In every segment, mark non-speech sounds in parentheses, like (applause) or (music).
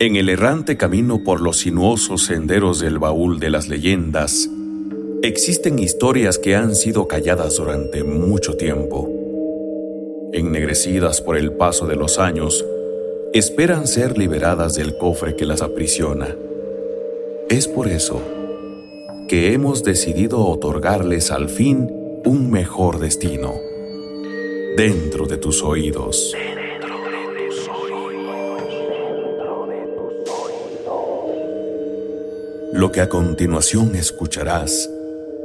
En el errante camino por los sinuosos senderos del baúl de las leyendas, existen historias que han sido calladas durante mucho tiempo. Ennegrecidas por el paso de los años, esperan ser liberadas del cofre que las aprisiona. Es por eso que hemos decidido otorgarles al fin un mejor destino. Dentro de tus oídos. Lo que a continuación escucharás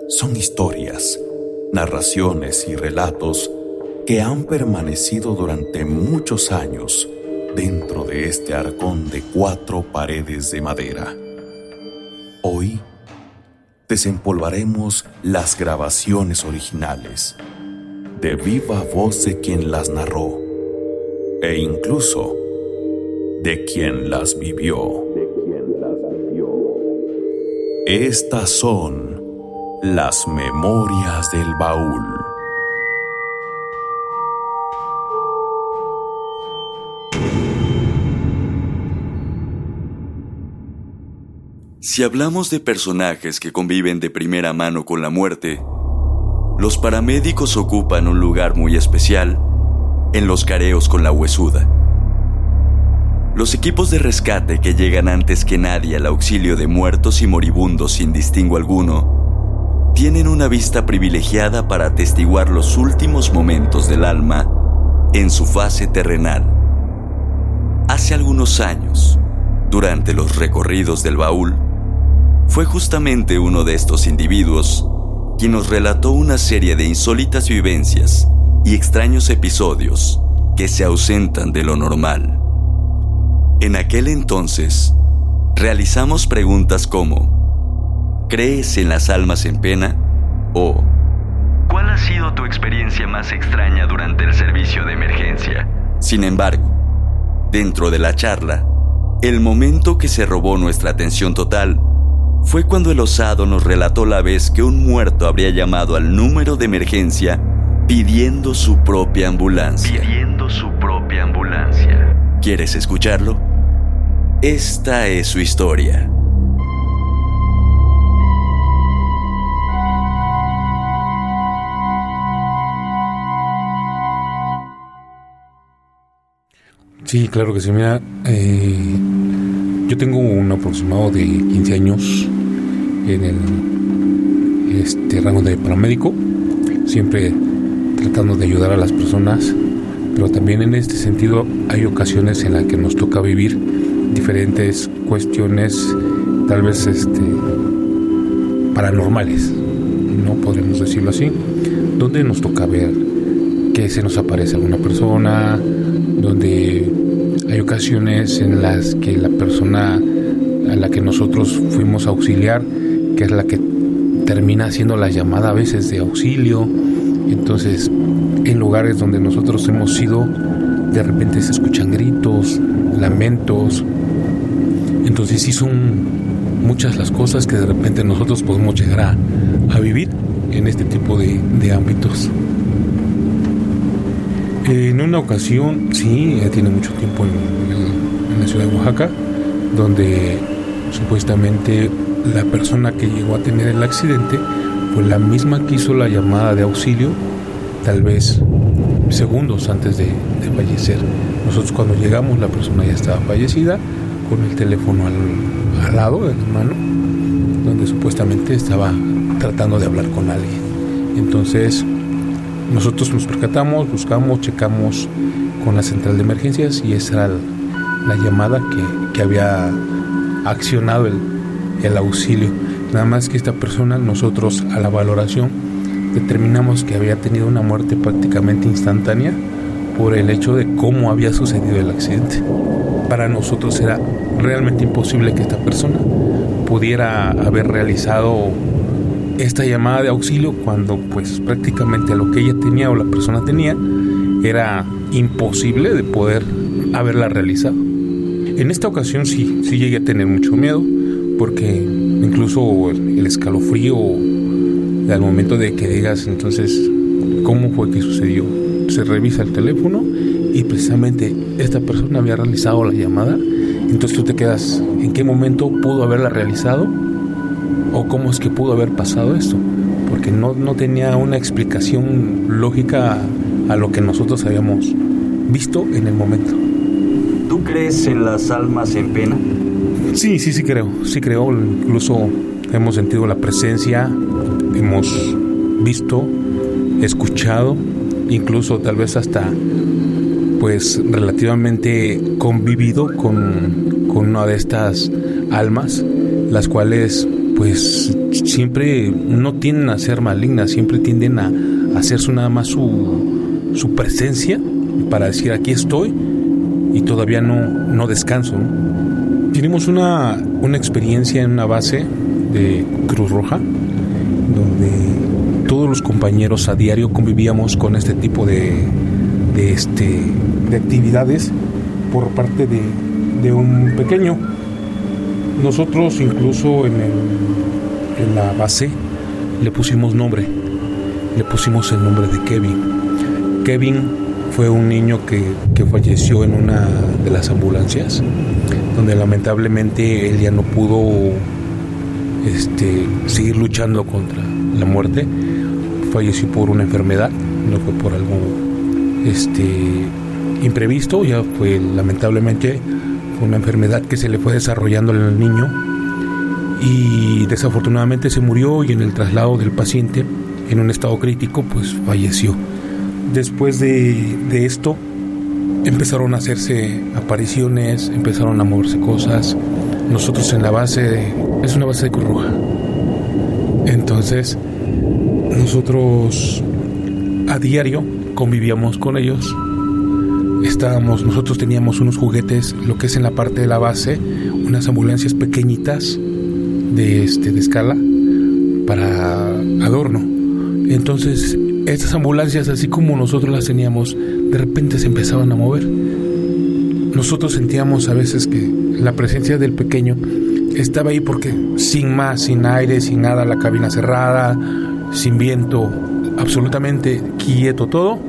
son historias, narraciones y relatos que han permanecido durante muchos años dentro de este arcón de cuatro paredes de madera. Hoy desempolvaremos las grabaciones originales de viva voz de quien las narró e incluso de quien las vivió. Estas son las memorias del baúl. Si hablamos de personajes que conviven de primera mano con la muerte, los paramédicos ocupan un lugar muy especial en los careos con la huesuda. Los equipos de rescate que llegan antes que nadie al auxilio de muertos y moribundos sin distingo alguno, tienen una vista privilegiada para atestiguar los últimos momentos del alma en su fase terrenal. Hace algunos años, durante los recorridos del baúl, fue justamente uno de estos individuos quien nos relató una serie de insólitas vivencias y extraños episodios que se ausentan de lo normal. En aquel entonces, realizamos preguntas como, ¿crees en las almas en pena? o ¿cuál ha sido tu experiencia más extraña durante el servicio de emergencia? Sin embargo, dentro de la charla, el momento que se robó nuestra atención total fue cuando el osado nos relató la vez que un muerto habría llamado al número de emergencia pidiendo su propia ambulancia. Pidiendo su propia ambulancia. ¿Quieres escucharlo? Esta es su historia. Sí, claro que sí. Mira, eh, yo tengo un aproximado de 15 años en el este rango de paramédico, siempre tratando de ayudar a las personas, pero también en este sentido hay ocasiones en las que nos toca vivir diferentes cuestiones tal vez este paranormales, no podríamos decirlo así, donde nos toca ver que se nos aparece alguna persona, donde hay ocasiones en las que la persona a la que nosotros fuimos a auxiliar, que es la que termina haciendo la llamada a veces de auxilio, entonces en lugares donde nosotros hemos ido, de repente se escuchan gritos, lamentos, entonces sí son muchas las cosas que de repente nosotros podemos llegar a, vivir en este tipo de, ámbitos. En una ocasión, sí, ya tiene mucho tiempo en, la ciudad de Oaxaca, donde supuestamente la persona que llegó a tener el accidente fue la misma que hizo la llamada de auxilio, tal vez segundos antes de, de fallecer. Nosotros cuando llegamos la persona ya estaba fallecida con el teléfono al, lado, en la mano, donde supuestamente estaba tratando de hablar con alguien. Entonces, nosotros nos percatamos, buscamos, checamos con la central de emergencias y esa era la llamada que, que había accionado el, el, auxilio. Nada más que esta persona, nosotros a la valoración determinamos que había tenido una muerte prácticamente instantánea por el hecho de cómo había sucedido el accidente. Para nosotros era realmente imposible que esta persona pudiera haber realizado esta llamada de auxilio cuando pues prácticamente lo que ella tenía o la persona tenía era imposible de poder haberla realizado. En esta ocasión sí, sí llegué a tener mucho miedo porque incluso el, escalofrío al momento de que digas entonces cómo fue que sucedió se revisa el teléfono y precisamente esta persona había realizado la llamada Entonces tú te quedas, ¿en qué momento pudo haberla realizado? ¿O cómo es que pudo haber pasado esto? Porque no, no tenía una explicación lógica a lo que nosotros habíamos visto en el momento. ¿Tú crees en las almas en pena? Sí, sí, sí creo, sí creo. Incluso hemos sentido la presencia, hemos visto, escuchado, incluso tal vez hasta pues relativamente convivido con, con una de estas almas, las cuales pues siempre no tienden a ser malignas, siempre tienden a, hacerse nada más su, su presencia para decir aquí estoy y todavía no, no descanso. Tenemos una, una experiencia en una base de Cruz Roja, todos los compañeros a diario convivíamos con este tipo de, de, este, de actividades por parte de, de un pequeño. Nosotros incluso en, el, en la base le pusimos nombre, le pusimos el nombre de Kevin. Kevin fue un niño que, que, falleció en una de las ambulancias, donde lamentablemente él ya no pudo este, seguir luchando contra la muerte. Falleció por una enfermedad, no fue por algo este, imprevisto, ya fue lamentablemente fue una enfermedad que se le fue desarrollando al niño y desafortunadamente se murió y en el traslado del paciente en un estado crítico pues falleció. Después de, esto empezaron a hacerse apariciones, empezaron a moverse cosas. Nosotros en la base, es una base de Cruz Roja. Entonces, nosotros a diario convivíamos con ellos. Estábamos, nosotros teníamos unos juguetes, lo que es en la parte de la base, unas ambulancias pequeñitas de, este, de escala para adorno. Entonces, estas ambulancias, así como nosotros las teníamos, de repente se empezaban a mover. Nosotros sentíamos a veces que la presencia del pequeño estaba ahí porque sin más, sin aire, sin nada, la cabina cerrada, sin viento, absolutamente quieto todo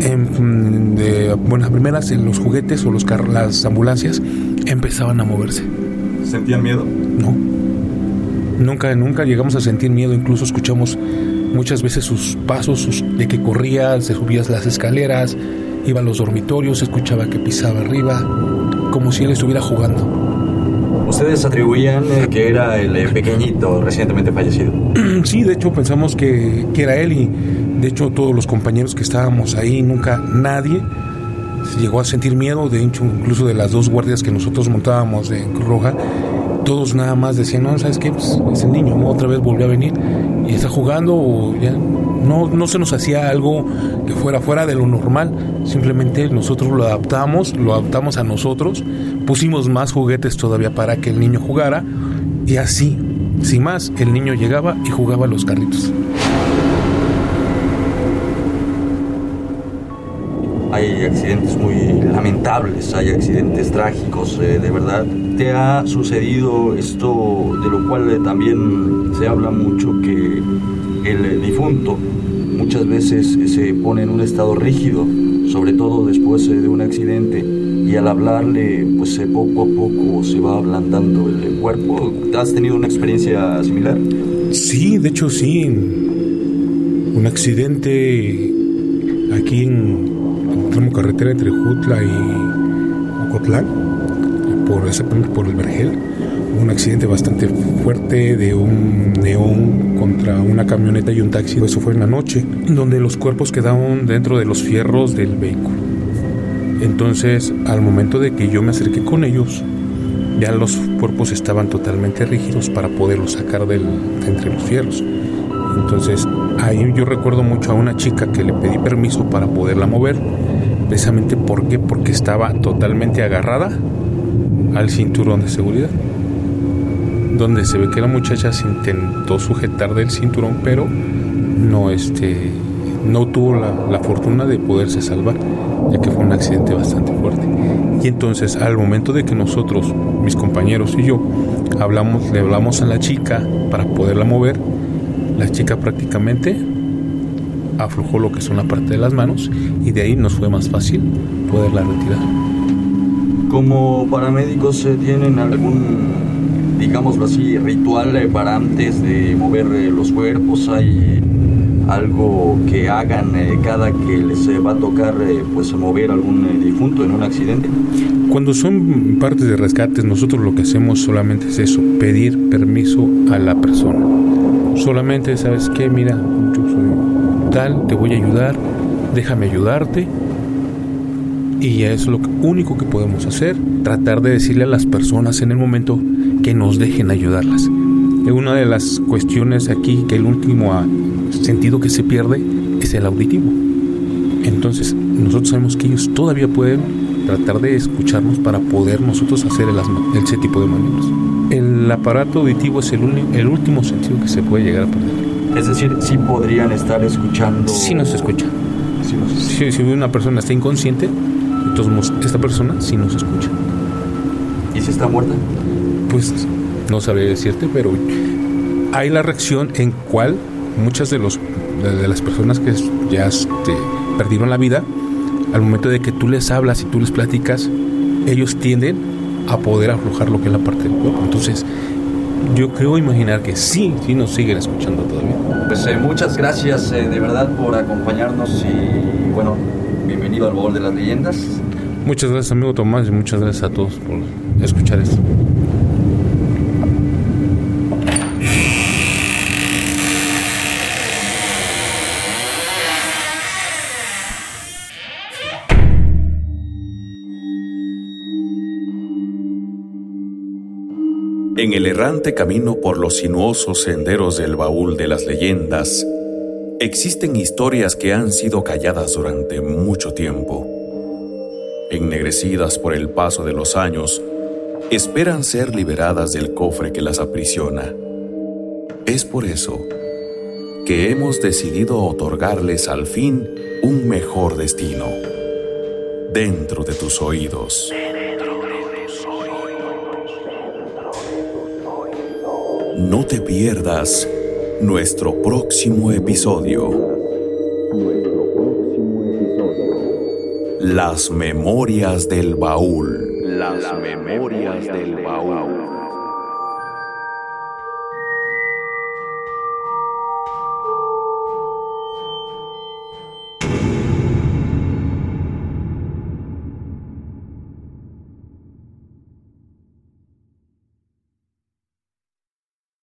en, de buenas primeras en los juguetes o los las ambulancias empezaban a moverse. ¿Sentían miedo? No. Nunca, nunca llegamos a sentir miedo, incluso escuchamos muchas veces sus pasos, sus, de que corría, se subía las escaleras, iba a los dormitorios, escuchaba que pisaba arriba, como si él estuviera jugando. ¿Ustedes atribuían eh, que era el eh, pequeñito recientemente fallecido? (clears throat) Sí, de hecho pensamos que, que era él y de hecho, todos los compañeros que estábamos ahí, nunca nadie llegó a sentir miedo. De hecho, incluso de las dos guardias que nosotros montábamos en Cruz Roja, todos nada más decían, no, ¿sabes qué? Pues, es el niño, otra vez volvió a venir y está jugando. O ya, no, no se nos hacía algo que fuera fuera de lo normal. Simplemente nosotros lo adaptamos, lo adaptamos a nosotros. Pusimos más juguetes todavía para que el niño jugara. Y así, sin más, el niño llegaba y jugaba los carritos. hay accidentes muy lamentables, hay accidentes trágicos, eh, de verdad. ¿Te ha sucedido esto de lo cual eh, también se habla mucho que el eh, difunto muchas veces se pone en un estado rígido, sobre todo después de un accidente? Y al hablarle, pues poco a poco se va ablandando el cuerpo. ¿Has tenido una experiencia similar? Sí, de hecho sí. Un accidente aquí en tramo carretera entre Jutla y Ocotlán, por, exactamente por el Vergel, un accidente bastante fuerte de un neón contra una camioneta y un taxi. Eso fue en la noche, donde los cuerpos quedaron dentro de los fierros del vehículo. Entonces, al momento de que yo me acerqué con ellos, ya los cuerpos estaban totalmente rígidos para poderlos sacar del, de entre los fierros. Entonces, ahí yo recuerdo mucho a una chica que le pedí permiso para poderla mover Precisamente ¿por Porque estaba totalmente agarrada al cinturón de seguridad. Donde se ve que la muchacha se intentó sujetar del cinturón, pero no, este, no tuvo la, la fortuna de poderse salvar, ya que fue un accidente bastante fuerte. Y entonces, al momento de que nosotros, mis compañeros y yo, hablamos, le hablamos a la chica para poderla mover, la chica prácticamente aflojó lo que son la parte de las manos y de ahí nos fue más fácil poderla retirar. Como paramédicos eh, tienen algún, digámoslo así, ritual eh, para antes de mover eh, los cuerpos, hay algo que hagan cada que les va a tocar pues mover algún difunto en un accidente. Cuando son partes de rescates, nosotros lo que hacemos solamente es eso, pedir permiso a la persona. Solamente, ¿sabes qué? Mira, yo soy tal, te voy a ayudar, déjame ayudarte. Y es lo único que podemos hacer, tratar de decirle a las personas en el momento que nos dejen ayudarlas. Una de las cuestiones aquí, que el último sentido que se pierde, es el auditivo. Entonces, nosotros sabemos que ellos todavía pueden tratar de escucharnos para poder nosotros hacer el, ese tipo de maniobras. El aparato auditivo es el, el último sentido que se puede llegar a perder. Es decir, si podrían estar escuchando. Sí nos escucha. Si, si una persona está inconsciente, entonces esta persona sí nos escucha. ¿Y si está muerta? Pues no sabría decirte, pero hay la reacción en cual muchas de los de las personas que ya este, perdieron la vida al momento de que tú les hablas y tú les platicas, ellos tienden a poder aflojar lo que es la parte del cuerpo. Entonces, yo creo imaginar que sí, sí nos siguen escuchando todavía. Pues eh, muchas gracias eh, de verdad por acompañarnos y bueno, bienvenido al Bowl de las Leyendas. Muchas gracias amigo Tomás y muchas gracias a todos por escuchar esto. En el errante camino por los sinuosos senderos del baúl de las leyendas, existen historias que han sido calladas durante mucho tiempo. Ennegrecidas por el paso de los años, esperan ser liberadas del cofre que las aprisiona. Es por eso que hemos decidido otorgarles al fin un mejor destino, dentro de tus oídos. No te pierdas nuestro próximo episodio. Nuestro próximo episodio. Las memorias del baúl. Las memorias del baúl.